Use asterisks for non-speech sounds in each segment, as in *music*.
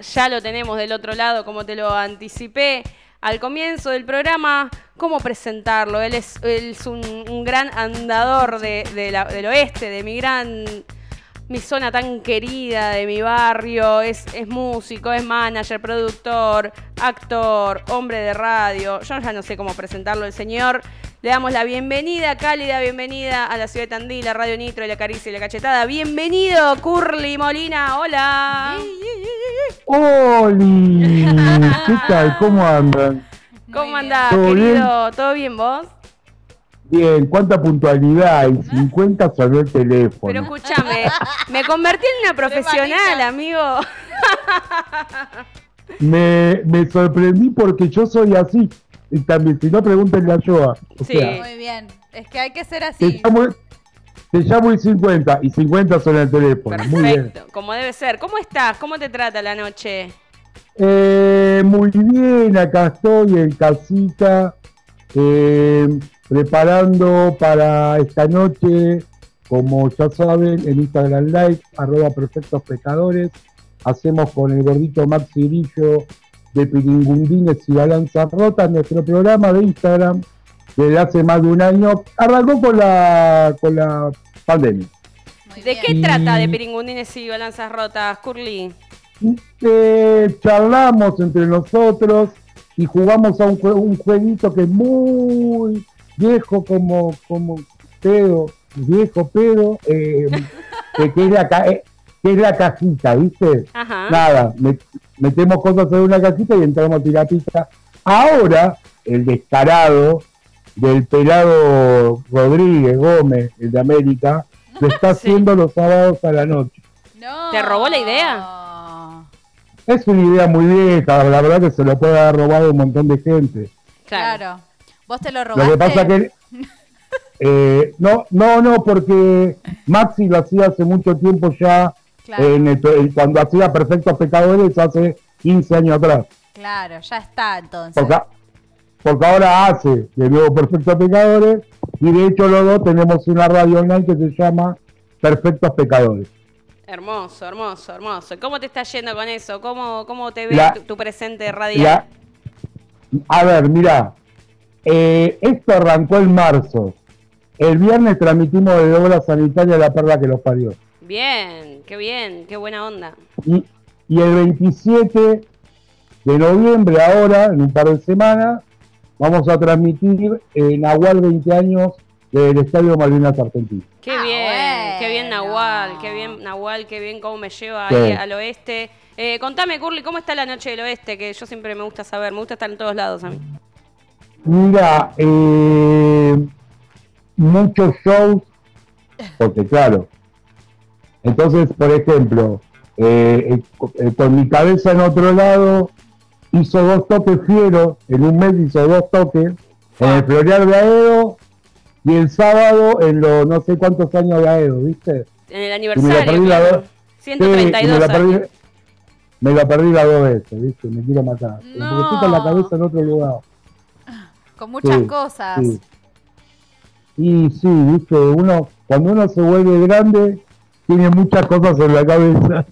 ya lo tenemos del otro lado, como te lo anticipé al comienzo del programa. ¿Cómo presentarlo? Él es, un, gran andador del oeste, de mi gran mi zona tan querida de mi barrio, es, es, músico, es manager, productor, actor, hombre de radio. Yo ya no sé cómo presentarlo el señor. Le damos la bienvenida, cálida bienvenida a la ciudad de Tandil, la Radio Nitro, la Caricia y la Cachetada. Bienvenido, Curly Molina, hola. ¡Holi! *laughs* ¿Qué tal? ¿Cómo andan? ¿Cómo andás, querido? ¿Todo bien vos? Bien, cuánta puntualidad, y 50 salió el teléfono. Pero escúchame, me convertí en una profesional, amigo. me, me sorprendí porque yo soy así. Y también, si no, pregúntenle a Joa. sí, muy bien. Es que hay que ser así. Te llamo, y 50, y 50 son el teléfono. Perfecto, muy bien. como debe ser. ¿Cómo estás? ¿Cómo te trata la noche? Eh, muy bien, acá estoy en casita, eh, preparando para esta noche, como ya saben, en Instagram Live, arroba perfectos pecadores. Hacemos con el gordito Maxi Grillo de Piringundines y Balanza Rota, nuestro programa de Instagram desde hace más de un año. Arrancó con la, con la pandemia. ¿De qué trata de Piringundines y Balanzas Rotas, Curly? Eh, charlamos entre nosotros y jugamos a un, un jueguito que es muy viejo como, como pedo, viejo pedo, eh, *laughs* que, es la, eh, que es la cajita, ¿viste? Nada, metemos cosas en una cajita y entramos a la pista. Ahora, el descarado del pelado Rodríguez Gómez, el de América, *laughs* lo está haciendo los sábados a la noche. ¿Te robó la idea? Es una idea muy vieja, la verdad que se lo puede haber robado un montón de gente. Claro. ¿Vos te lo robaste? Lo que pasa que *laughs* eh, no, no, no, porque Maxi lo hacía hace mucho tiempo ya, cuando hacía Perfectos Pecadores hace 15 años atrás. Claro, ya está entonces. Porque, ahora hace de nuevo Perfectos Pecadores y de hecho los dos tenemos una radio online que se llama Perfectos Pecadores. Hermoso, hermoso, hermoso. ¿Cómo te está yendo con eso? ¿Cómo, cómo te ve tu, presente radial? a ver, mira, eh, esto arrancó en marzo. El viernes transmitimos de obra sanitaria la perla que los parió. Bien, qué bien, qué buena onda. Y, el 27 de noviembre, ahora, en un par de semanas, vamos a transmitir en Nahual 20 años del Estadio Malvinas Argentina. Qué ah, bien, qué bien Nahual, qué bien Nahual, qué bien cómo me lleva ahí al oeste. Eh, contame, Curly, ¿cómo está la noche del oeste? Que yo siempre me gusta saber, me gusta estar en todos lados a mí. Mira, eh, muchos shows, porque claro, entonces, por ejemplo, eh, eh, con mi cabeza en otro lado, hizo dos toques fieros, en un mes hizo dos toques, en el Floreal de Aedo y el sábado en los no sé cuántos años de Aedo, ¿viste? En el aniversario. Me la 132 me, perdí, me la perdí las dos veces, ¿viste? Me quiero matar. No. Porque estoy con la cabeza en otro lugar. Con muchas cosas. Y sí, viste, uno, cuando uno se vuelve grande, tiene muchas cosas en la cabeza.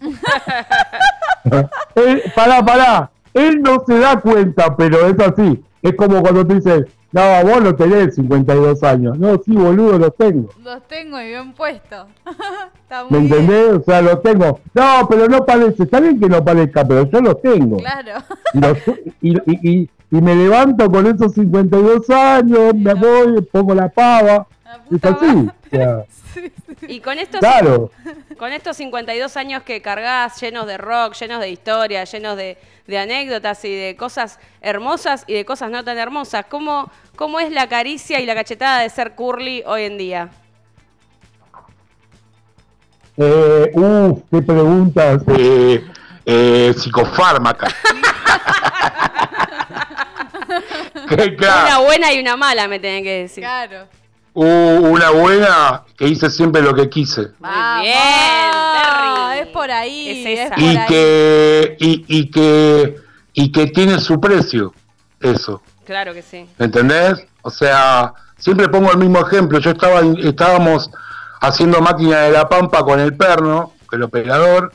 él, *laughs* pará, pará, él no se da cuenta, pero es así. Es como cuando te dicen, no, vos no tenés 52 años. No, sí, boludo, los tengo. Los tengo y bien puestos. *laughs* ¿Me entendés? O sea, los tengo. No, pero no parece. Está bien que no parezca, pero yo los tengo. Claro. *laughs* y, y, y me levanto con esos 52 años, me voy, pongo la pava. y así. *laughs* Y con estos, con estos 52 años que cargas llenos de rock, llenos de historia, llenos de, anécdotas y de cosas hermosas y de cosas no tan hermosas, ¿cómo, ¿cómo es la caricia y la cachetada de ser curly hoy en día? Eh, uf, qué preguntas. Eh, eh, psicofármaca. *laughs* *laughs* Una buena y una mala, me tienen que decir. Claro. una buena que hice siempre lo que quise. bien, Es por ahí. Es y, Que, y, que, y que tiene su precio, eso. Claro que sí. ¿Entendés? O sea, siempre pongo el mismo ejemplo. Yo estaba, estábamos haciendo máquina de la pampa con el perno, el operador,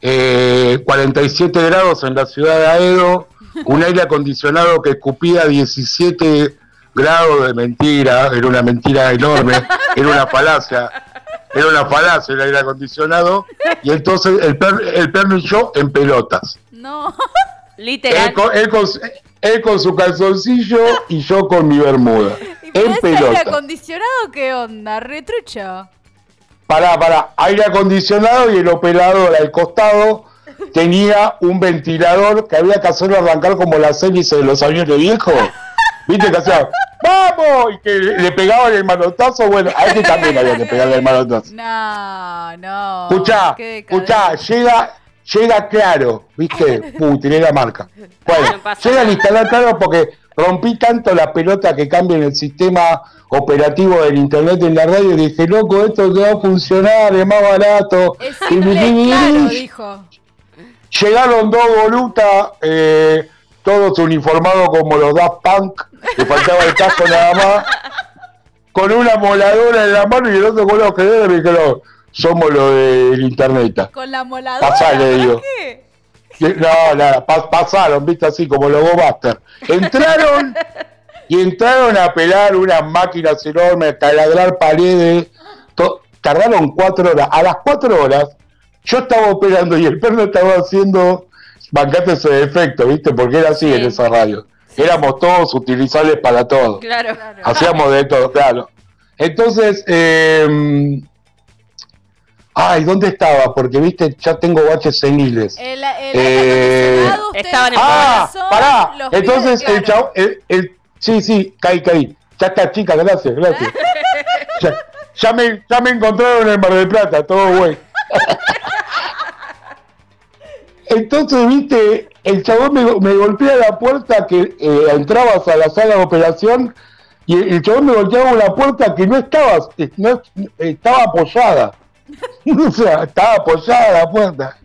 47 eh, grados en la ciudad de Aedo, un aire acondicionado que escupía 17 grados de mentira, era una mentira enorme, era una falacia, era una falacia el aire acondicionado, y entonces el, perro y yo en pelotas. No, *laughs* literal. Él con, su calzoncillo y yo con mi bermuda. ¿Y en pelotas. aire acondicionado qué onda? ¿Retrucho? Pará, pará, aire acondicionado y el operador al costado tenía un ventilador que había que hacerlo arrancar como las hélices de los aviones viejos. ¿Viste que hacía ¡Vamos! Y que le pegaban el manotazo. Bueno, a este también había que pegarle el manotazo. No, no. Escuchá, escuchá, llega, llega claro, ¿viste? Uh, tiré la marca. Bueno, llega a instalar claro porque rompí tanto la pelota que cambia en el sistema operativo del internet en la radio y dije, loco, esto te va a funcionar, es más barato. Es simple, claro, dijo. Llegaron dos volutas, eh, todos uniformados como los Daft Punk, que faltaba el casco nada más, con una moladora en la mano y el otro con los que me dijeron, somos los del internet. ¿Con la moladora? Pasá, le digo. qué? No, nada, pasaron, viste, así como los Buster. Entraron y entraron a pelar unas máquinas enormes, a taladrar paredes. tardaron cuatro horas. A las cuatro horas yo estaba operando y el perro estaba haciendo bancate ese defecto, ¿viste? Porque era así en esa radio. Éramos todos utilizables para todo. Claro. Hacíamos de todo, claro. Entonces, eh, ay, ¿dónde estaba? Porque, viste, ya tengo baches seniles. El, eh, estaban en Ah, pará. Entonces, el chavo, el, sí, sí, caí, caí. Ya está, chica, gracias, gracias. *laughs* ya, me, ya me encontraron en Mar del Plata, todo güey. Entonces, viste, el chabón me, golpea la puerta que eh, entrabas a la sala de operación y el, chabón me golpeaba la puerta que no estaba, no, estaba apoyada. *laughs* o sea, estaba apoyada la puerta.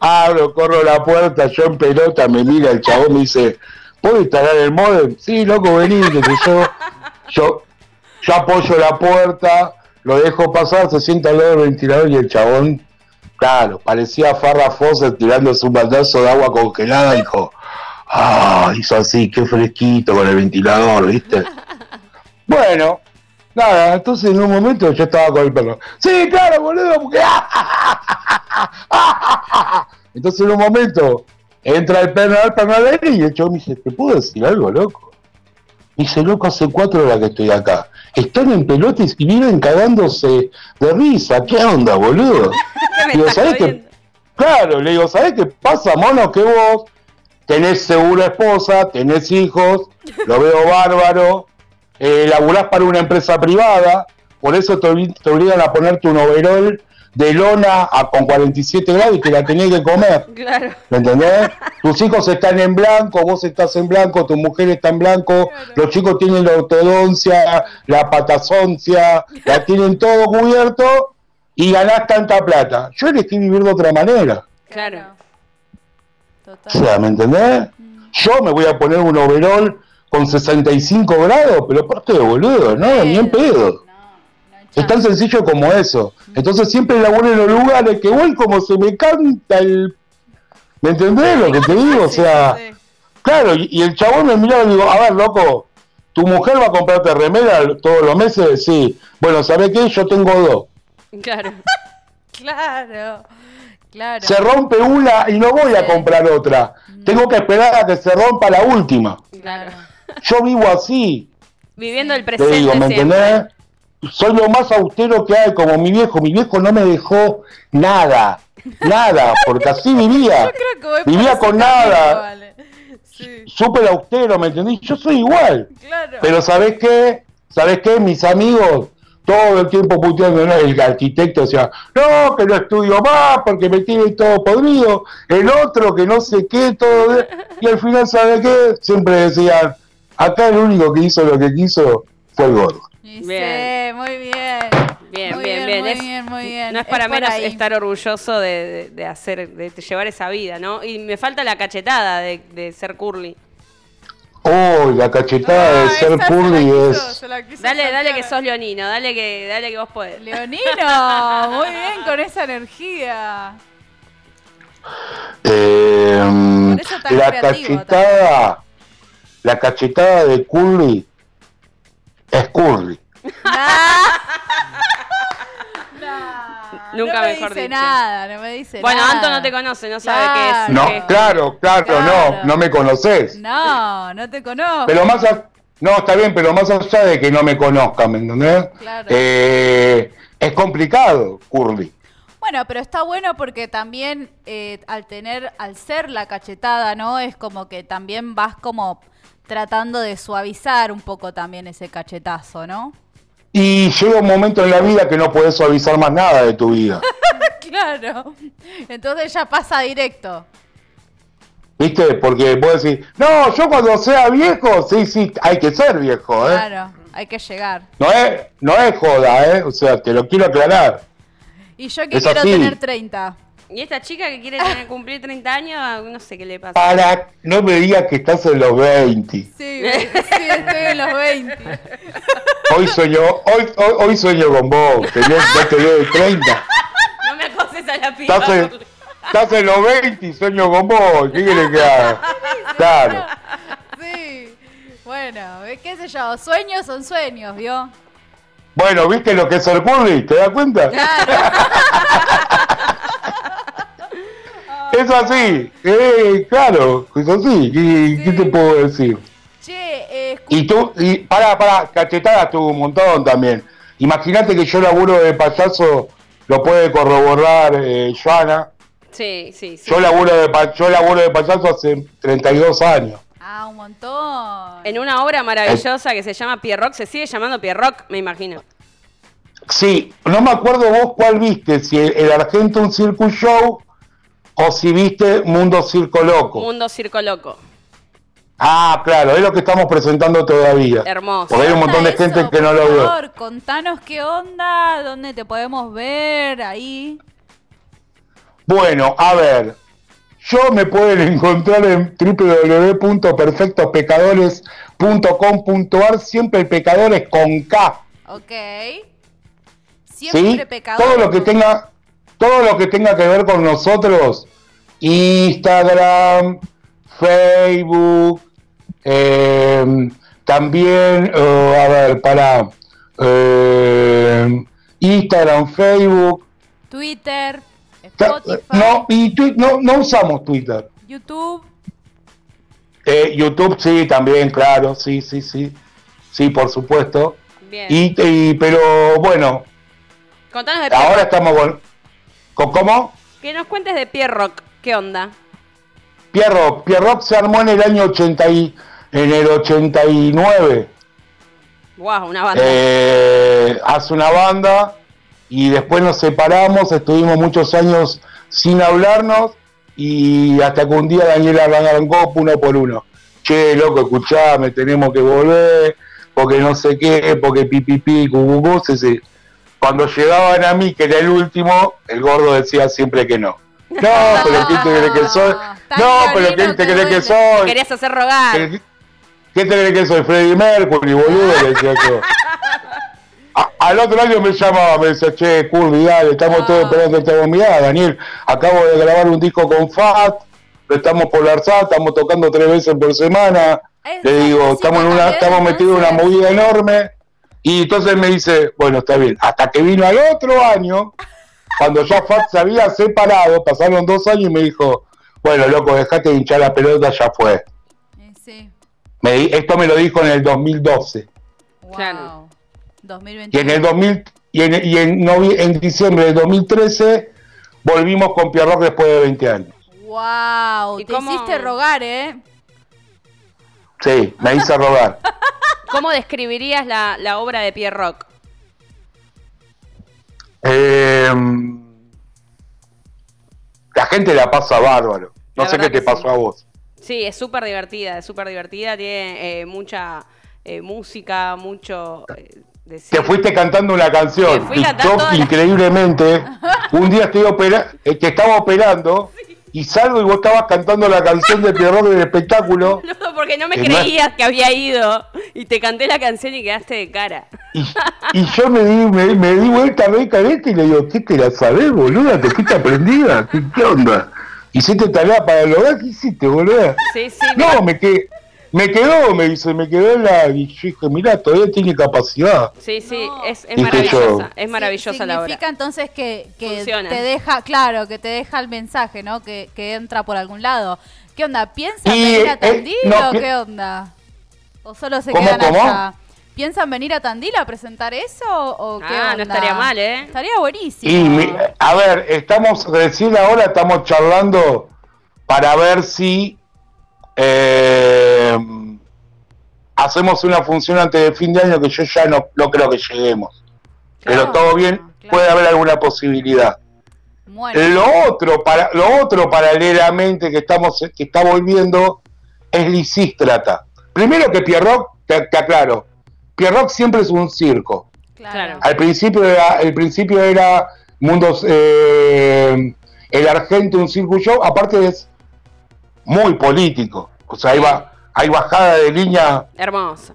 Abro, corro la puerta, yo en pelota, me mira el chabón, me dice, ¿puedo instalar el modem? Sí, loco, vení, que yo, yo, yo apoyo la puerta, lo dejo pasar, se sienta al lado del ventilador y el chabón Claro, parecía Farrah Fawcett tirándose un baldazo de agua congelada dijo, ah, hizo así, qué fresquito con el ventilador, ¿viste? *laughs* bueno, nada, entonces en un momento yo estaba con el perro. Sí, claro, boludo, porque... *laughs* entonces en un momento entra el perro al panadero y el me dice, ¿te puedo decir algo, loco? Dice, loco, hace cuatro horas que estoy acá. Están en pelotes y viven cagándose de risa. ¿Qué onda, boludo? *laughs* digo, ¿sabés qué? Claro, le digo, ¿sabés qué pasa, mono? Que vos tenés segura esposa, tenés hijos, lo veo *laughs* bárbaro, eh, laburás para una empresa privada, por eso te, obligan a ponerte un overol de lona a, con 47 grados y que la tenés que comer. *laughs* Claro. ¿Me entendés? Tus hijos están en blanco, vos estás en blanco, tu mujer está en blanco, los chicos tienen la ortodoncia, la patazoncia, la tienen todo cubierto y ganás tanta plata. Yo elegí vivir de otra manera. Claro. Total. O sea, ¿me entendés? Mm. Yo me voy a poner un overol con 65 grados, pero ¿por qué, boludo? No, ni en pedo. Es tan sencillo como eso. Entonces siempre laburo en los lugares que voy como se me canta el... ¿Me entendés lo que te digo? O sea, claro, y, el chabón me mira y digo, a ver, loco, ¿tu mujer va a comprarte remera todos los meses? Sí. Bueno, ¿sabés qué? Yo tengo dos. Claro. *laughs* claro. Claro. Se rompe una y no voy a comprar otra. Tengo que esperar a que se rompa la última. Claro. Yo vivo así. Viviendo el presente. Te digo, ¿me entendés? Soy lo más austero que hay, como mi viejo. Mi viejo no me dejó nada. Nada, porque así *laughs* vivía. vivía con nada. Súper austero, ¿me entendés? Yo soy igual. Claro. Pero ¿sabés qué? ¿Sabés qué? Mis amigos todo el tiempo puteando, ¿no? el arquitecto decía, no, que no estudio más porque me tiene todo podrido, el otro que no sé qué, todo, y al final, ¿sabe qué? Siempre decían, acá el único que hizo lo que quiso fue el gordo. Bien. muy bien. Bien, bien, bien. Muy bien, muy bien. No es para menos estar orgulloso de, de, hacer, de llevar esa vida, ¿no? Y me falta la cachetada de, de ser curly. Oh, la cachetada de ser curly es. Dale, dale que sos leonino, dale que, dale que vos podés. Leonino, *laughs* muy bien con esa energía. Eh, Por eso tan la creativo cachetada, la cachetada de Curly es Curly. *laughs* Nunca no me mejor dice dicho. nada, no me dice Bueno, nada. Anto no te conoce, no sabe Claro. qué es. No, qué es. claro, claro, Claro. no, no me conoces. No, no te conozco. Pero más a- no, está bien, pero más allá de que no me conozcan, ¿me entendés? Claro. Eh, es complicado, Curly. Bueno, pero está bueno porque también eh, al tener, al ser la cachetada, ¿no? Es como que también vas como tratando de suavizar un poco también ese cachetazo, ¿no? Y llega un momento en la vida que no puedes suavizar más nada de tu vida. *laughs* claro. Entonces ya pasa directo. ¿Viste? Porque vos decís, no, yo cuando sea viejo, sí, sí, hay que ser viejo, ¿eh? Claro, hay que llegar. No es, no es joda, ¿eh? O sea, te lo quiero aclarar. Y yo que Es quiero así. tener 30. Y esta chica que quiere tener, cumplir 30 años, no sé qué le pasa. Para, no me digas que estás en los 20. Sí, sí, estoy en los 20. Hoy sueño, hoy, hoy, hoy sueño con vos, tenés, ya te veo de 30. No me acoses a la piba. Estás en, estás en los 20 y sueño con vos, ¿qué quieres que haga? *laughs* Claro. Sí. Bueno, qué sé yo, sueños son sueños, ¿vio? Bueno, ¿viste lo que es el curly? ¿Te das cuenta? *laughs* Es así, eh, claro, es así. ¿Qué, qué te puedo decir? Che, eh, Y tú, y para, para, cachetada tuvo un montón también. Imagínate que yo laburo de payaso, lo puede corroborar eh, Joana. Sí, sí, sí. Yo laburo de, yo laburo de payaso hace 32 años. Ah, un montón. En una obra maravillosa que se llama Pierrock, se sigue llamando Pierrock, me imagino. Sí, no me acuerdo vos cuál viste, si el, el Argentum Circus Show o si viste Mundo Circo Loco. Mundo Circo Loco. Ah, claro, es lo que estamos presentando todavía. Hermoso. Porque hay un montón de gente eso, que no por lo vio. favor, contanos qué onda, dónde te podemos ver ahí. Bueno, a ver, yo me pueden encontrar en www.perfectospecadores.com.ar, siempre el pecador es con K, Ok. ¿sí? Siempre pecador. Todo lo que tenga, todo lo que tenga que ver con nosotros, Instagram, Facebook, eh, también, eh, a ver, para Instagram, Facebook, Twitter, Spotify, no, y no, no usamos Twitter. YouTube. Eh, YouTube sí, también, claro, sí, sí, sí. Sí, por supuesto. Bien. Y, y- pero bueno, Contanos de Pierrock. ahora estamos con, ¿cómo? Que nos cuentes de Pierrock. ¿Qué onda? Pierrock, Pierrock se armó en el año 80 y, en el 89. Wow, una banda. Eh, hace una banda y después nos separamos, estuvimos muchos años sin hablarnos y hasta que un día Daniela arrancó uno por uno. Che, loco, escuchame, tenemos que volver, porque no sé qué, porque pipipi, cucucú, sí, sí. Cuando llegaban a mí, que era el último, el gordo decía siempre que no. No, pero ¿quién te cree que soy? Tan No, pero ¿quién te cree que soy? Querías hacer rogar. ¿Qué, qué te crees que soy? Freddie Mercury, boludo, le decía yo. *laughs* A- al otro año me llamaba, me decía, che, Curly, dale, estamos Ah. todos esperando esta mirá, Daniel, acabo de grabar un disco con Fat, lo estamos por la ARSAT, estamos tocando tres veces por semana, Es le digo, música estamos en una, estamos metidos en una movida enorme, y entonces me dice, bueno, está bien, hasta que vino al otro año, cuando ya Fat se había separado, pasaron dos años y me dijo, bueno, loco, dejate de hinchar la pelota, ya fue. Eh, Sí. Me esto me lo dijo en el 2012. Wow. Claro. 2021. Y en el 2000 y en, y en, en diciembre de 2013 volvimos con Pierrock después de 20 años. Wow, ¿Y te cómo- hiciste rogar, ¿eh? Sí, me hice robar. *laughs* ¿Cómo describirías la, la obra de Pierrock? Eh, la gente la pasa bárbaro. No La sé qué te pasó sí. a vos. Sí, es súper divertida, es súper divertida, tiene eh, mucha eh, música, mucho... eh, decir- Te fuiste cantando una canción. Fui Y cantando yo, toda la- increíblemente, *laughs* un día estoy opera que estaba operando y salgo y vos estabas cantando la canción de Pierrock del espectáculo. *laughs* No, porque no me Que no es- creías que había ido y te canté la canción y quedaste de cara. Y, y yo me di, me, me di vuelta a ver este y le digo, ¿qué te la sabés, boluda? ¿Te fuiste aprendida? ¿Qué, qué onda? ¿Hiciste tarea para el hogar? ¿Qué hiciste, boludo? Sí, sí. No, me, quedé, me quedó, me dice, me quedó en la... Y yo dije, mirá, todavía tiene capacidad. Sí, sí, No. es, maravillosa. yo. Es maravillosa la obra. Significa entonces que, que Funciona. te deja, claro, que te deja el mensaje, ¿no? Que, que entra por algún lado. ¿Qué onda? ¿Piensan Y, venir a eh, Tandil no, o qué onda? ¿O solo se ¿Cómo, quedan cómo? allá? ¿Piensan venir a Tandil a presentar eso o qué Ah, no estaría mal, ¿eh? Estaría buenísimo. Y a ver, estamos, recién ahora estamos charlando para ver si eh, hacemos una función antes de fin de año que yo ya no, no creo que lleguemos. Pero todo bien, claro. puede haber alguna posibilidad. Bueno, Lo otro, para, lo otro paralelamente que estamos, que está volviendo es Lisístrata. Primero que Pierrock, te, te aclaro, Pierrock siempre es un circo. claro. Al principio era, el principio era Mundos, eh, el Argento, un circo show, aparte es muy político. O sea, hay, ba- hay bajada de línea Hermosa.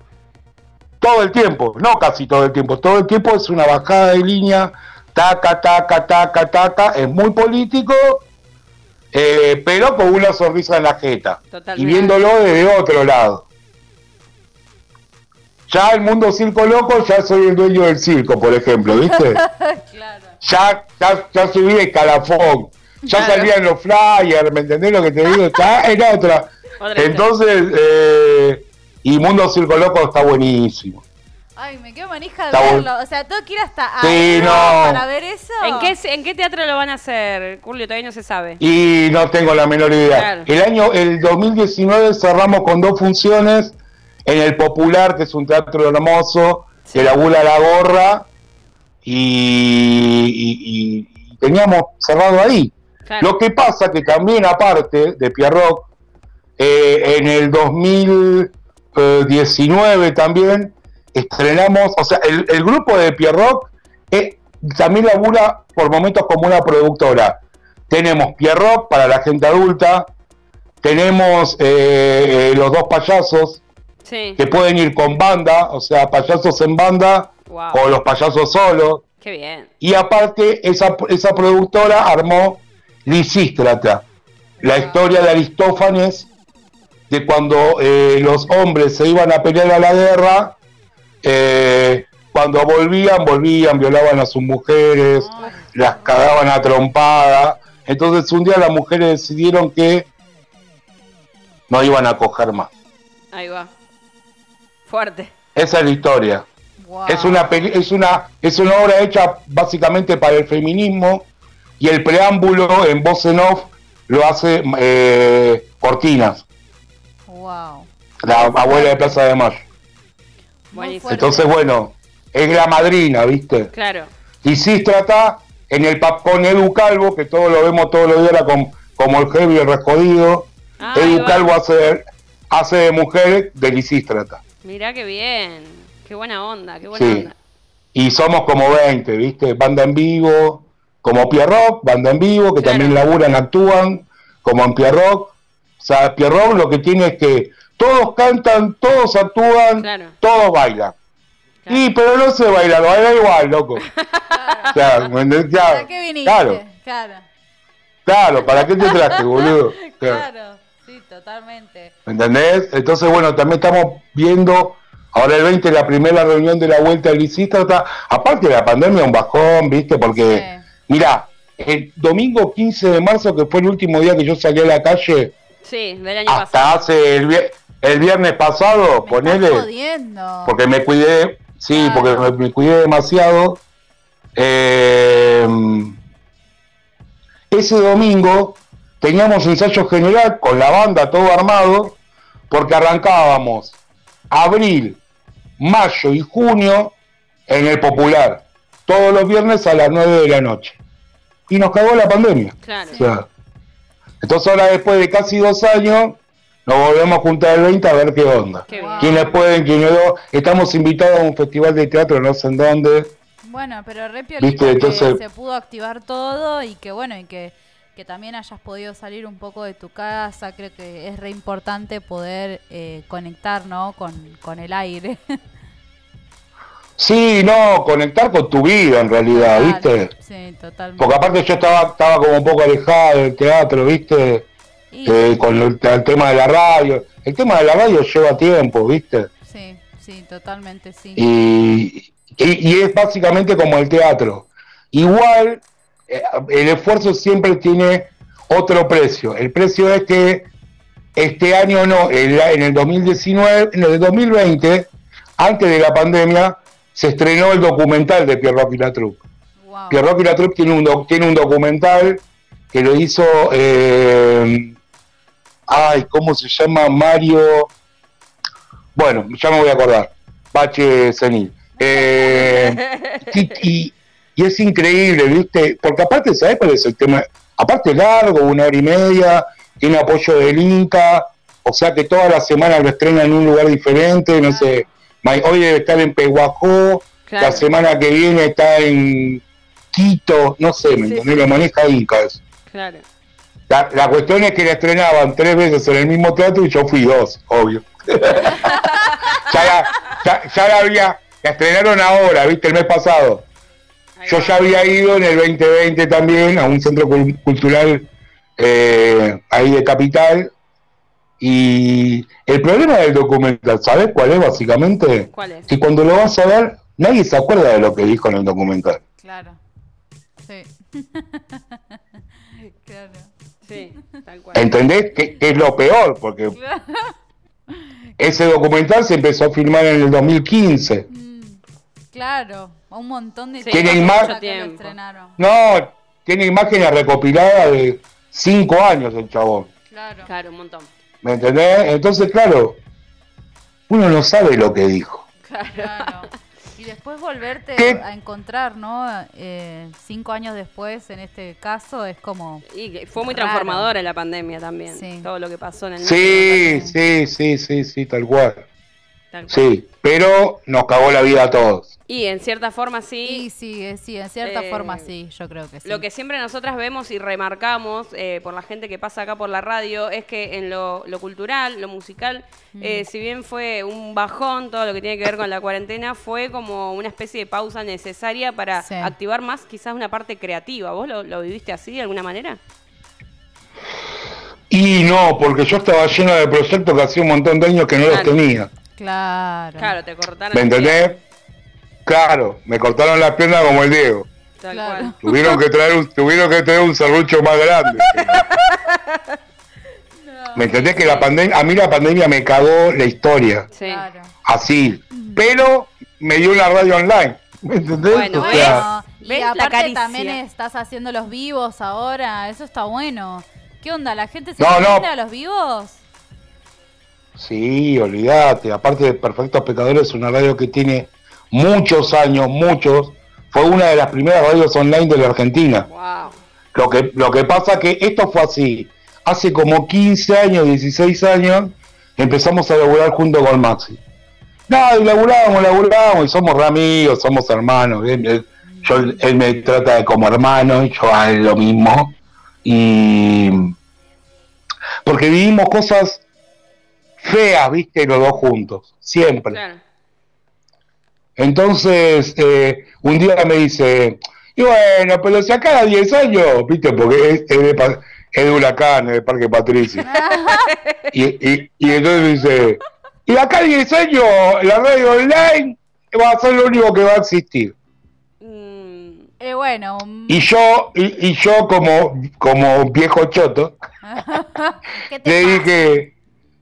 todo el tiempo, no casi todo el tiempo, todo el tiempo es una bajada de línea, taca, taca, taca, taca, es muy político, eh, pero con una sonrisa en la jeta. Totalmente. Y viéndolo desde otro lado. Ya el mundo circo loco, ya soy el dueño del circo, por ejemplo, ¿viste? *laughs* Claro. ya, ya, ya subí el calafón, ya Claro. salía en los flyers, ¿me entendés lo que te digo? Ya era otra. *laughs* Otra Entonces, eh, y Mundo Circo Loco está buenísimo. Ay, me quedo manija de Está verlo. O sea, tengo que ir hasta Sí, ahí no. para ver eso. ¿En qué, ¿En qué teatro lo van a hacer, Julio? Todavía no se sabe. Y no tengo la menor idea. Claro. El año, el 2019 cerramos con dos funciones en el Popular, que es un teatro hermoso, Sí. que labura la gorra, y, y- y teníamos cerrado ahí. Claro. Lo que pasa que también aparte de Pierrock, eh, en el 2019 también estrenamos, o sea, el, el grupo de Pierrock eh, también labura por momentos como una productora. Tenemos Pierrock para la gente adulta, tenemos eh, eh, los dos payasos Sí. que pueden ir con banda, o sea, payasos en banda Wow. o los payasos solos. Qué bien. Y aparte, esa, esa productora armó Lisístrata, la historia de Aristófanes, de cuando eh, los hombres se iban a pelear a la guerra, eh, cuando volvían, volvían, violaban a sus mujeres, las cagaban a trompada. Entonces un día las mujeres decidieron que no iban a coger más. Ahí va. Fuerte. Esa es la historia. Wow. Es una es una es una obra hecha básicamente para el feminismo y el preámbulo en voz en off lo hace eh, Cortinas, Wow. la abuela de Plaza de Mayo. Buenísimo. Entonces bueno, es la madrina, ¿viste? Claro. Y trata en el pap con Edu Calvo, que todos lo vemos todos los días era com- como el heavy el rescodido. Ah, Edu. Calvo hace de, hace de mujer de Lisístrata. Mirá qué bien. Qué buena onda, qué buena Sí. onda. Y somos como 20, ¿viste? Banda en vivo, como Pierrock, banda en vivo, que Claro. también laburan, actúan, como en Pierrock. O sea, Pierrock lo que tiene es que todos cantan, todos actúan, Claro. todos bailan. Claro. Y, pero no sé bailar, baila igual, loco. *laughs* O sea, ¿Para qué viniste? claro, Claro. claro, ¿para qué te traje, *laughs* boludo? Claro. Claro, sí, totalmente. ¿Me entendés? Entonces, bueno, también estamos viendo, ahora el 20, la primera reunión de la vuelta al Licístrata, aparte de la pandemia, un bajón, ¿viste? Porque, Sí. Mirá, el domingo 15 de marzo, que fue el último día que yo salí a la calle, Sí, del año hasta pasado. hace el, vier- el viernes pasado, Me ponele, estás jodiendo. porque me cuidé, sí, Claro. porque me, me cuidé demasiado. eh, ese domingo teníamos ensayo general con la banda todo armado, porque arrancábamos abril, mayo y junio en el popular, todos los viernes a las 9 de la noche. Y nos cagó la pandemia. Claro. O sea, entonces ahora después de casi dos años, nos volvemos a juntar el 20 a ver qué onda. Qué. ¿Quiénes pueden, quiénes no? Estamos invitados a un festival de teatro, no sé en dónde. Bueno, pero re Viste, que entonces- se pudo activar todo y que bueno, y que, que también hayas podido salir un poco de tu casa. Creo que es re importante poder eh, conectar, ¿no? Con, con el aire. *laughs* Sí, no, conectar con tu vida en realidad, Claro, ¿viste? Sí, totalmente. Porque aparte yo estaba, estaba como un poco alejado del teatro, ¿viste? Y- Eh, con el, el tema de la radio. El tema de la radio lleva tiempo, ¿viste? Sí, sí, totalmente, sí. Y, y- y es básicamente como el teatro. Igual, eh, el esfuerzo siempre tiene otro precio. El precio es que este año no, el- en el 2019, en el 2020, antes de la pandemia, se estrenó el documental de Pierre y la Troupe. Wow. Y la Troupe tiene un, tiene un documental que lo hizo, eh, ay, ¿cómo se llama? Mario, bueno, ya me voy a acordar, Bache Senil. Eh, y, y- y es increíble, ¿viste? Porque aparte, ¿sabes cuál es el tema? Aparte largo, una hora y media, tiene apoyo del Inca, o sea que todas las semanas lo estrena en un lugar diferente, no sé, hoy debe estar en Pehuajó, Claro. la semana que viene está en Quito, no sé, ¿me Sí, entendés? sí. Lo maneja Inca eso. Claro. La, la cuestión es que la estrenaban tres veces en el mismo teatro y yo fui dos, obvio. *laughs* ya, la, ya, ya la había, la estrenaron ahora, viste, el mes pasado. Yo ya había ido en el 2020 también a un centro cul- cultural eh, ahí de Capital. Y el problema del documental, ¿sabes cuál es básicamente? ¿Cuál es? Que cuando lo vas a ver, nadie se acuerda de lo que dijo en el documental. Claro. Sí. *laughs* claro. Sí, tal cual. ¿Entendés? Que, que es lo peor, porque ese documental se empezó a filmar en el 2015. Mm, claro. Un montón de Sí, Tiene tiempo. estrenaron. No, tiene imágenes recopiladas de cinco años el chabón. Claro. Claro, un montón. ¿Me entendés? Entonces, claro, uno no sabe lo que dijo. Claro. Y después volverte ¿Qué? a encontrar, ¿no? Eh, cinco años después, en este caso, es como... Y que fue muy Raro. transformadora la pandemia también. Sí. Todo lo que pasó en el Sí, sí, sí, sí, sí, tal cual. Sí, pero nos cagó la vida a todos. Y en cierta forma Sí, sí. sí, eh, sí, en cierta Eh, forma sí, yo creo que sí. Lo que siempre nosotras vemos y remarcamos eh, por la gente que pasa acá por la radio es que en lo, lo cultural, lo musical, Mm. eh, si bien fue un bajón, todo lo que tiene que ver con la cuarentena, fue como una especie de pausa necesaria para Sí. activar más quizás una parte creativa. ¿Vos lo, lo viviste así de alguna manera? Y no, porque yo estaba lleno de proyectos que hacía un montón de años que no los tenía. Claro. Claro, te cortaron. ¿Me entendés? Claro, me cortaron las piernas como el Diego. Tal Claro. cual. Tuvieron que traer un, tuvieron que traer un serrucho más grande. *laughs* ¿Me entendés que la pandemia, a mí la pandemia me cagó la historia, Sí. Claro. así, pero me dio una radio online. ¿Me entendés? Bueno, O ¿ves? sea, y ¿Ves la aparte también estás haciendo los vivos ahora, eso está bueno. ¿Qué onda? ¿La gente se No, no. a los vivos? Sí, olvídate. Aparte de Perfectos Pecadores, es una radio que tiene muchos años, muchos. Fue una de las primeras radios online de la Argentina. Wow. Lo que, lo que pasa que esto fue así. Hace como 15 años, 16 años, empezamos a laburar junto con Maxi. No, y laburamos, laburamos, y somos amigos, somos hermanos. Yo, él me trata como hermano, y yo a él lo mismo. Y. Porque vivimos cosas feas, viste, los dos juntos, siempre. Claro. Entonces, eh, un día me dice, y bueno, pero si acá a 10 años, viste, porque es, es de, es de Huracán, es de Parque Patricio. *laughs* y, y, y entonces me dice, y acá a 10 años la radio online va a ser lo único que va a existir. Mm, Eh, bueno, mm, Y yo, y, y yo como, como viejo choto, *laughs* ¿qué *laughs* te le dije,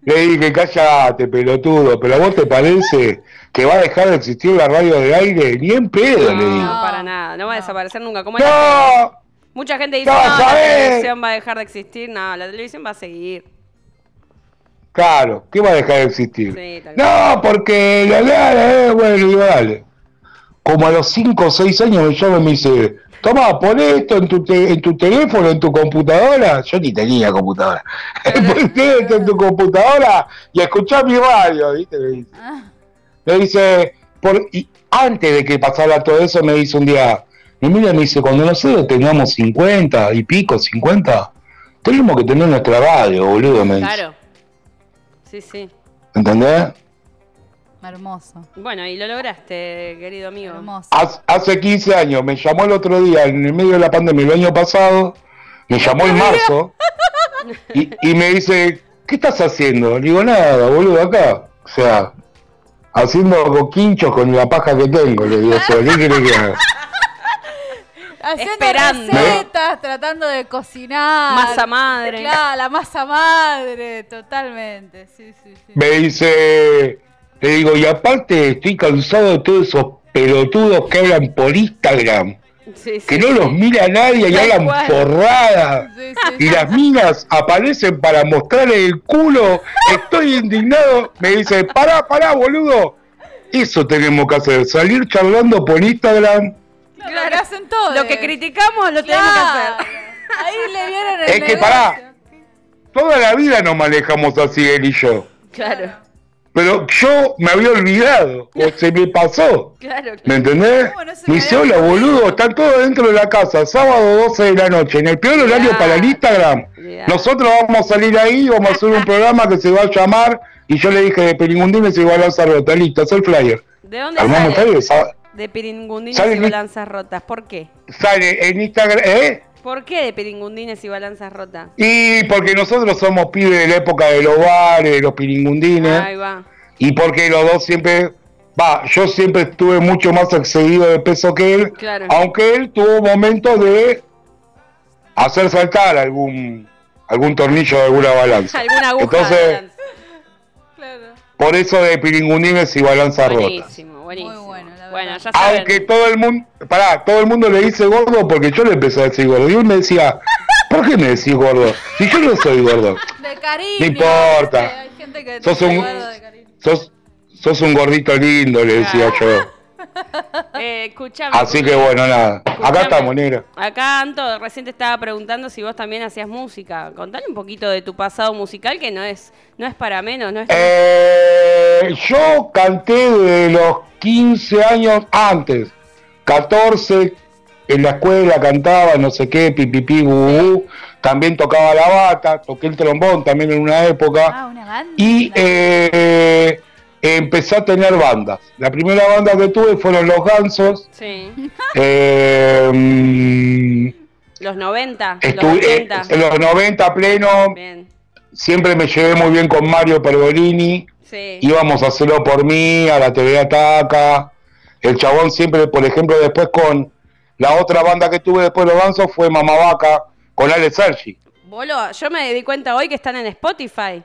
le dije, cállate, pelotudo, pero a vos te parece que va a dejar de existir la radio de aire, ni en pedo, le no, digo. para nada. No va a No. desaparecer nunca. Como la tele. No, Mucha gente dice, No, no, la televisión va a dejar de existir. No, la televisión va a seguir. claro, ¿qué va a dejar de existir? Sí, no, porque la la, eh, bueno, dale. Como a los 5 o 6 años me llama y me dice, toma, pon esto en tu, te- en tu teléfono, en tu computadora. Yo ni tenía computadora. *laughs* Pon esto en tu computadora y escuchá mi radio, ¿viste? Me dice. Ah, Me dice, por, y antes de que pasara todo eso, me dice un día, y mira, me dice, cuando nosotros tengamos 50 y pico, 50, tenemos que tener nuestra radio, boludo, me dice. Claro. Sí, sí. ¿Entendés? Hermoso, Bueno, y lo lograste, querido amigo. hermoso. Hace 15 años, me llamó el otro día, en el medio de la pandemia, el año pasado, me llamó en marzo y, y me dice, ¿qué estás haciendo? Le digo, nada, boludo, acá. O sea, haciendo coquinchos con la paja que tengo, le digo, "Solo, ¿qué querés que haga?". Haciendo Esperando. recetas, tratando de cocinar. Masa madre. Claro, la masa madre, totalmente. Sí, sí, sí. Me dice, le digo, y aparte estoy cansado de todos esos pelotudos que hablan por Instagram, Sí, sí, que no sí. los mira nadie y hablan cual. sí, y sí. las minas aparecen para mostrarle el culo. Estoy indignado. Me dice, pará, pará, boludo. Eso tenemos que hacer, salir charlando por Instagram. Claro, lo que hacen todos. Lo que criticamos lo tenemos que hacer. Ahí le vieron el Es que pará. Toda la vida nos manejamos así él y yo. Claro, Pero yo me había olvidado, o se me pasó. claro. ¿Me entendés? ¿Cómo no Me dice, hola ocurrido?" boludo, están todos dentro de la casa, sábado 12 de la noche, en el peor horario para el Instagram. Nosotros vamos a salir ahí, vamos a hacer un *laughs* programa que se va a llamar, y yo le dije de Peringundines se va a lanzar rota, listo, es el flyer. ¿De dónde sale? flyer, De Piringundines y mi- balanzas rotas. ¿Por qué? sale en Instagram, ¿eh? ¿Por qué de Piringundines y balanzas rotas? Y porque nosotros somos pibes de la época de los bares, de los piringundines, Ahí va. y porque los dos siempre, va, yo siempre estuve mucho más excedido de peso que él, Claro. aunque él tuvo momentos de hacer saltar algún algún tornillo de alguna balanza. *laughs* Alguna aguja de Entonces, balanza. Claro. por eso de piringundines y balanza rotas. Buenísimo, buenísimo. Bueno, ya saben. Aunque todo el mundo, pará, todo el mundo le dice gordo porque yo le empecé a decir gordo. Y él me decía, ¿por qué me decís gordo? Si yo no soy gordo. De cariño. No importa. Hay gente que Sos un- de cariño. Sos, sos un gordito lindo, le decía yo. *laughs* Eh, escuchame. Así que bueno, nada. Acá estamos, negro. Acá Anto recién te estaba preguntando si vos también hacías música. Contale un poquito de tu pasado musical que no es no es para menos, no es Eh, yo canté de los 15 años antes, 14, en la escuela cantaba, no sé qué, pipipi, bubú, también tocaba la bata, toqué el trombón también en una época. Ah, una banda. Y eh, empecé a tener bandas. La primera banda que tuve fueron Los Gansos. Sí. *laughs* Eh, mm, Los 90, estuve- los 80. eh, en los 90 pleno. Bien. Siempre me llevé muy bien con Mario Pergolini. Sí. Íbamos a hacerlo por mí, a la TV Ataca. El chabón siempre, por ejemplo, después con la otra banda que tuve después de Los Gansos fue Mamá Vaca con Ale Sergi. Bolo, yo me di cuenta hoy que están en Spotify.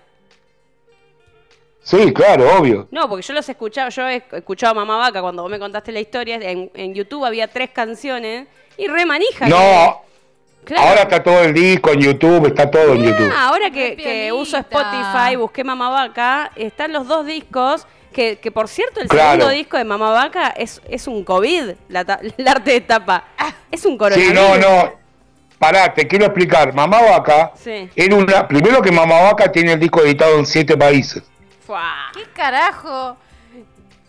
Sí, claro, obvio. No, porque yo los he escuchado, yo he escuchado a Mamá Vaca cuando vos me contaste la historia, en, en YouTube había tres canciones y re manija. No, Claro. ahora está todo el disco en YouTube, está todo en YouTube. Ah, ahora que, uso. Spotify, busqué Mamá Vaca, están los dos discos, que, que por cierto el Claro. segundo disco de Mamá Vaca es, es un COVID, la ta- *laughs* el arte de tapa. Es un Sí, coronavirus. no, no. Pará, te quiero explicar. Mamá Vaca Sí. era una. Primero que Mamá Vaca tiene el disco editado en siete países. Fuá. ¿Qué carajo?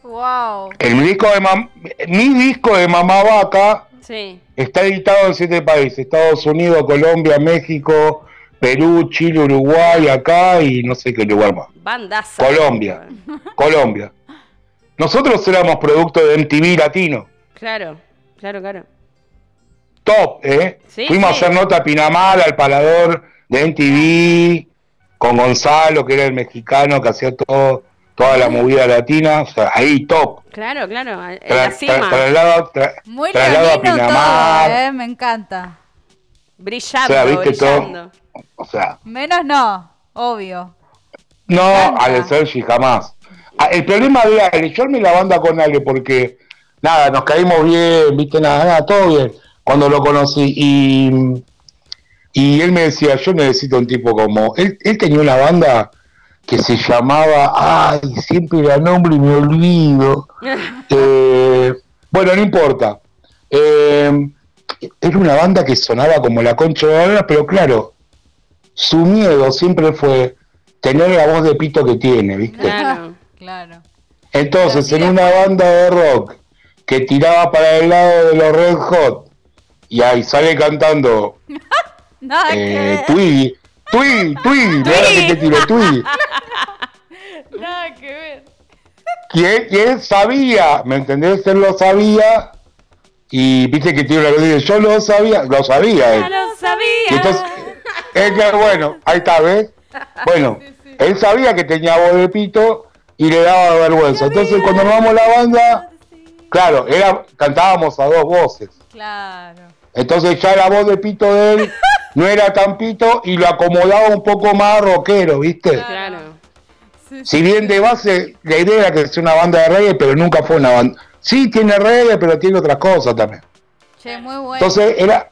Wow. El disco de mam- mi disco de Mamá Vaca Sí. está editado en siete países: Estados Unidos, Colombia, México, Perú, Chile, Uruguay, acá y no sé qué lugar más. Bandaza. Colombia. Colombia. Nosotros éramos producto de MTV latino. Claro, claro, claro. Top, ¿eh? Sí, Fuimos sí. a hacer nota a Pinamar, al palador de MTV, con Gonzalo, que era el mexicano que hacía todo, toda la movida latina. O sea, ahí top. Claro, claro. En Tra- la tra- cima. traslado, tra- Muy traslado a todo, Pinamar. eh, me encanta. brillando, O sea, viste brillando. todo. O sea, Menos no, obvio. no. Ale Sergi jamás. Ah, El problema de Ale, yo armé la banda con Ale porque, nada, nos caímos bien, viste, nada, nada, todo bien, cuando lo conocí. Y, y él me decía, yo necesito un tipo como... Él, él tenía una banda que se llamaba, ay, siempre era nombre y me olvido. *laughs* Eh, bueno, no importa. Eh, era una banda que sonaba como la concha de la pero claro, su miedo siempre fue tener la voz de pito que tiene, ¿viste? Claro. Claro. Entonces, en una banda de rock que tiraba para el lado de los Red Hot y ahí sale cantando *laughs* que eh. Twiggy, Twiggy, Twiggy, mira que te tiro Twiggy. *laughs* Nada que ver. y él, y él sabía, ¿me entendés? Él lo sabía y viste que tiene una cosa yo lo sabía, lo sabía él. Ya lo Y sabía. entonces, es que, bueno, ahí está, ¿ves? Bueno, él sabía que tenía voz de pito y le daba vergüenza. Entonces, cuando nos vamos la banda, claro, era, cantábamos a dos voces. Claro. Entonces ya la voz de pito de él no era tan pito y lo acomodaba un poco más rockero, ¿viste? Claro. Si bien de base la idea era que sea una banda de reggae, pero nunca fue una banda. Sí, tiene reggae, pero tiene otras cosas también. Che, muy bueno. Entonces era,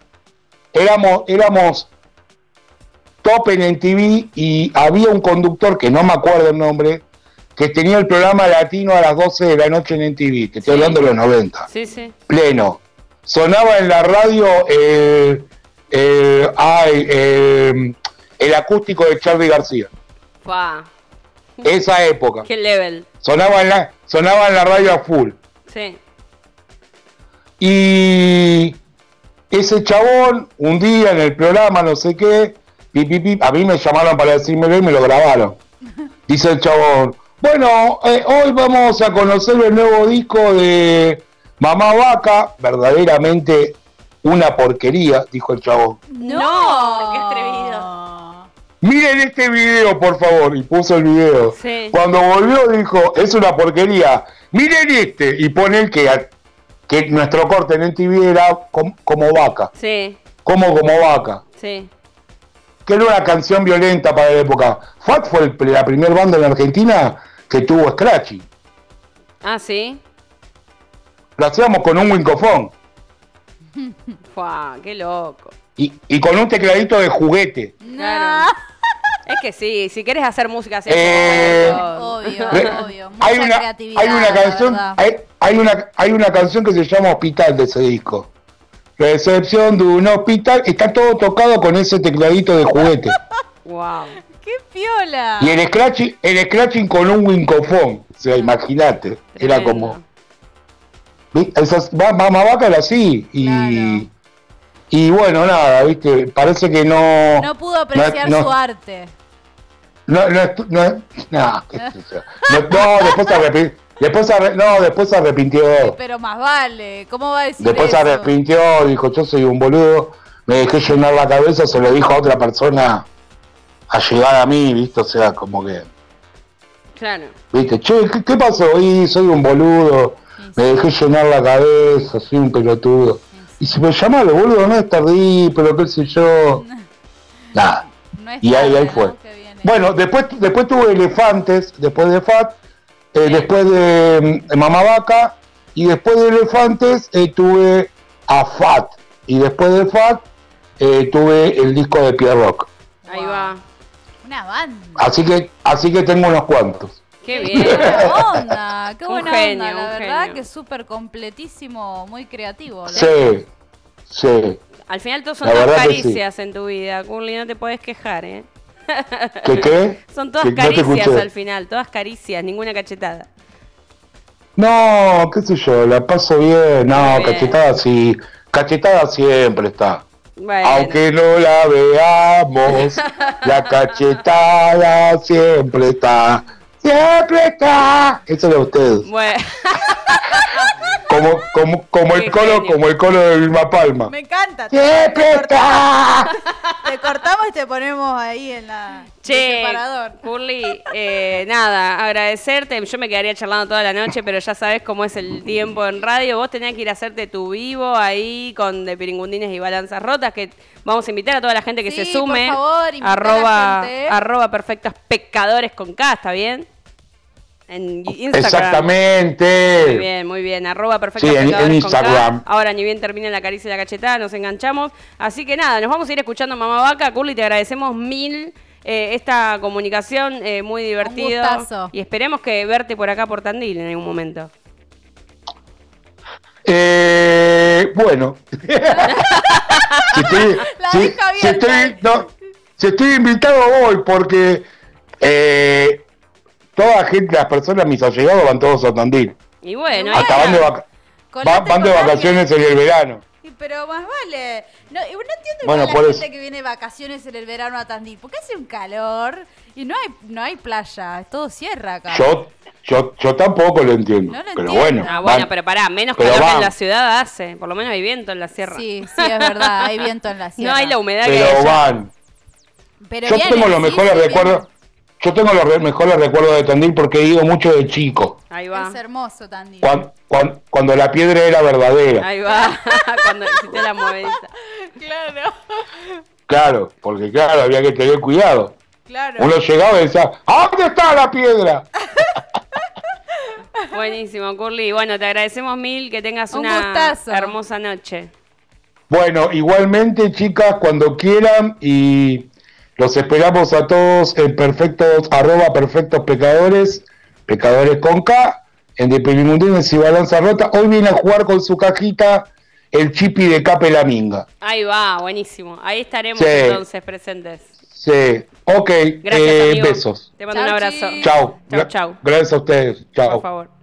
éramos, éramos top en MTV y había un conductor que no me acuerdo el nombre, que tenía el programa latino a las 12 de la noche en MTV, te estoy Sí. hablando de los 90, Sí, sí. pleno. Sonaba en la radio el, el- ay, el- el acústico de Charlie García, Fua. esa época. Qué level. Sonaba en la, sonaba en la radio a full. Sí. Y ese chabón, un día en el programa, no sé qué, pi, pi, pi, a mí me llamaron para decírmelo y me lo grabaron. Dice el chabón, bueno, eh, hoy vamos a conocer el nuevo disco de Mamá Vaca, verdaderamente una porquería, dijo el chabón. No, qué atrevido. Miren este video, por favor, y puso el video. Sí. Cuando volvió dijo, es una porquería. Miren este, y pone el que, que nuestro corte en MTV era com- como vaca. Sí, como como vaca, sí. que era una canción violenta para la época. Fat fue el- la primera banda en Argentina que tuvo Scratchy. Ah, sí. Lo hacíamos con un wincofón *laughs* qué loco. y, y con un tecladito de juguete. Claro. Es que sí, si quieres hacer música así. Eh, Obvio, Re- obvio. Mucha hay una, creatividad. hay una canción, verdad. hay, hay una, hay una canción que se llama Hospital de ese disco. Recepción de un hospital, está todo tocado con ese tecladito de juguete. *laughs* Wow. ¡Qué piola! Y el scratching, el scratching con un wincofón. O sea, imagínate. Era como. Esas, va- Mamá Vaca era así. Y, Claro. y bueno, nada, viste, parece que no. No pudo apreciar no- su arte. No, no, no, no, después se arrepintió. Después arre- no, después arrepintió. Pero más vale. ¿Cómo va a decir Después se eso? arrepintió, dijo, yo soy un boludo. Me dejé llenar la cabeza, se lo dijo a otra persona a llegar a mí, viste, o sea, como que. Claro. Viste, che, ¿qué, qué pasó? Y soy un boludo, me dejé llenar la cabeza, soy un pelotudo. Y si me llama de boludo, no es tardí, pero qué sé yo. *laughs* Nada. No Y ahí, ahí fue. Viene. Bueno, después, después tuve elefantes, después de Fat, eh, después de, mm, Mamá Vaca, y después de elefantes eh, tuve a Fat. Y después de Fat eh, tuve el disco de Pierre Rock. Ahí Wow. va. Una banda. Así que, así que tengo unos cuantos. Qué Qué bien. buena *laughs* onda, qué buena genio, onda, la verdad genio. que es súper completísimo, muy creativo. la- Sí, sí. Al final todos son La todas verdad sí. caricias en tu vida, Curly, no te puedes quejar, ¿eh? *laughs* ¿Qué qué? *laughs* Son todas Que caricias al final, todas caricias, ninguna cachetada. No, qué sé yo, la paso bien. No, bien. cachetada sí. Cachetada siempre está. Bueno, Aunque no la veamos, la cachetada siempre está. Siempre está. Eso es de ustedes. bueno. *laughs* Como, como, como el colo, como el colo de Vilma Palma. Me encanta. Te, Siempre te cortamos, *laughs* te cortamos y te ponemos ahí en la el Che, separador. Curly, eh, nada, agradecerte. Yo me quedaría charlando toda la noche, pero ya sabes cómo es el tiempo en radio. Vos tenés que ir a hacerte tu vivo ahí con de piringundines y balanzas rotas, que vamos a invitar a toda la gente que Sí, se sume. por favor, a la arroba, gente. arroba perfectos pecadores con K, ¿está bien? En Instagram. Muy Exactamente. bien, muy bien. Arroba perfectos Sí, en-. Instagram. Ahora ni bien termina la caricia y la cachetada, nos enganchamos. Así que nada, nos vamos a ir escuchando Mamá Vaca. Curly, te agradecemos mil eh, esta comunicación, eh, muy divertido. gustazo. Y esperemos que verte por acá por Tandil en algún momento. Eh, bueno. *laughs* si, estoy, La si- deja si estoy- no, si estoy invitado hoy porque eh, toda gente, las personas, mis allegados, van todos a Tandil. Y bueno. Hasta van de, va- van vacaciones en el verano. Sí, Pero más vale. No, no entiendo Bueno, por la eso. gente que viene de vacaciones en el verano a Tandil. Porque hace un calor y no hay, no hay playa. Es todo sierra acá. Yo, Yo, yo tampoco lo entiendo. No lo pero entiendo. bueno. Ah, bueno, van- pero pará, menos Pero calor que en van. la ciudad hace. Por lo menos hay viento en la sierra. Sí, sí, es verdad, hay viento en la sierra. *laughs* no hay la humedad que hay pero van. Pero Yo viene, tengo los mejores sí, recuerdos. Yo tengo los re- mejores recuerdos de Tandil porque he ido mucho de chico. Ahí va. Es hermoso, Tandil. Cuan- cuan- cuando la piedra era verdadera. Ahí va. *laughs* Cuando hiciste la movedita. Claro, Claro, porque claro, había que tener cuidado. claro. Uno llegaba y decía, ¿a dónde está la piedra? *laughs* Buenísimo, Curly. Bueno, te agradecemos mil. Que tengas Un una gustazo. hermosa noche. Bueno, igualmente, chicas, cuando quieran y los esperamos a todos en perfectos, arroba perfectos pecadores, pecadores con K, en De Pelimundines y Balanza Rota. Hoy viene a jugar con su cajita el chipi de Cape La Minga. Ahí va, buenísimo. Ahí estaremos Sí. entonces presentes. Sí, ok, Gracias, eh, amigo. besos. Te mando Chau, un abrazo. Chao. Chau, chau. Gracias a ustedes. Por Chao. favor.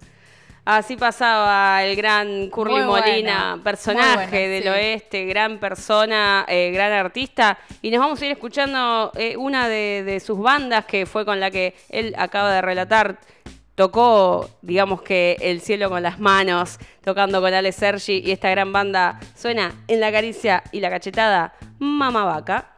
Así pasaba el gran Curly Molina, personaje del oeste, gran persona, eh, gran artista. Y nos vamos a ir escuchando eh, una de, de, sus bandas que fue con la que él acaba de relatar. Tocó, digamos que, el cielo con las manos, tocando con Ale Sergi y esta gran banda suena en la caricia y la cachetada, Mamá Vaca.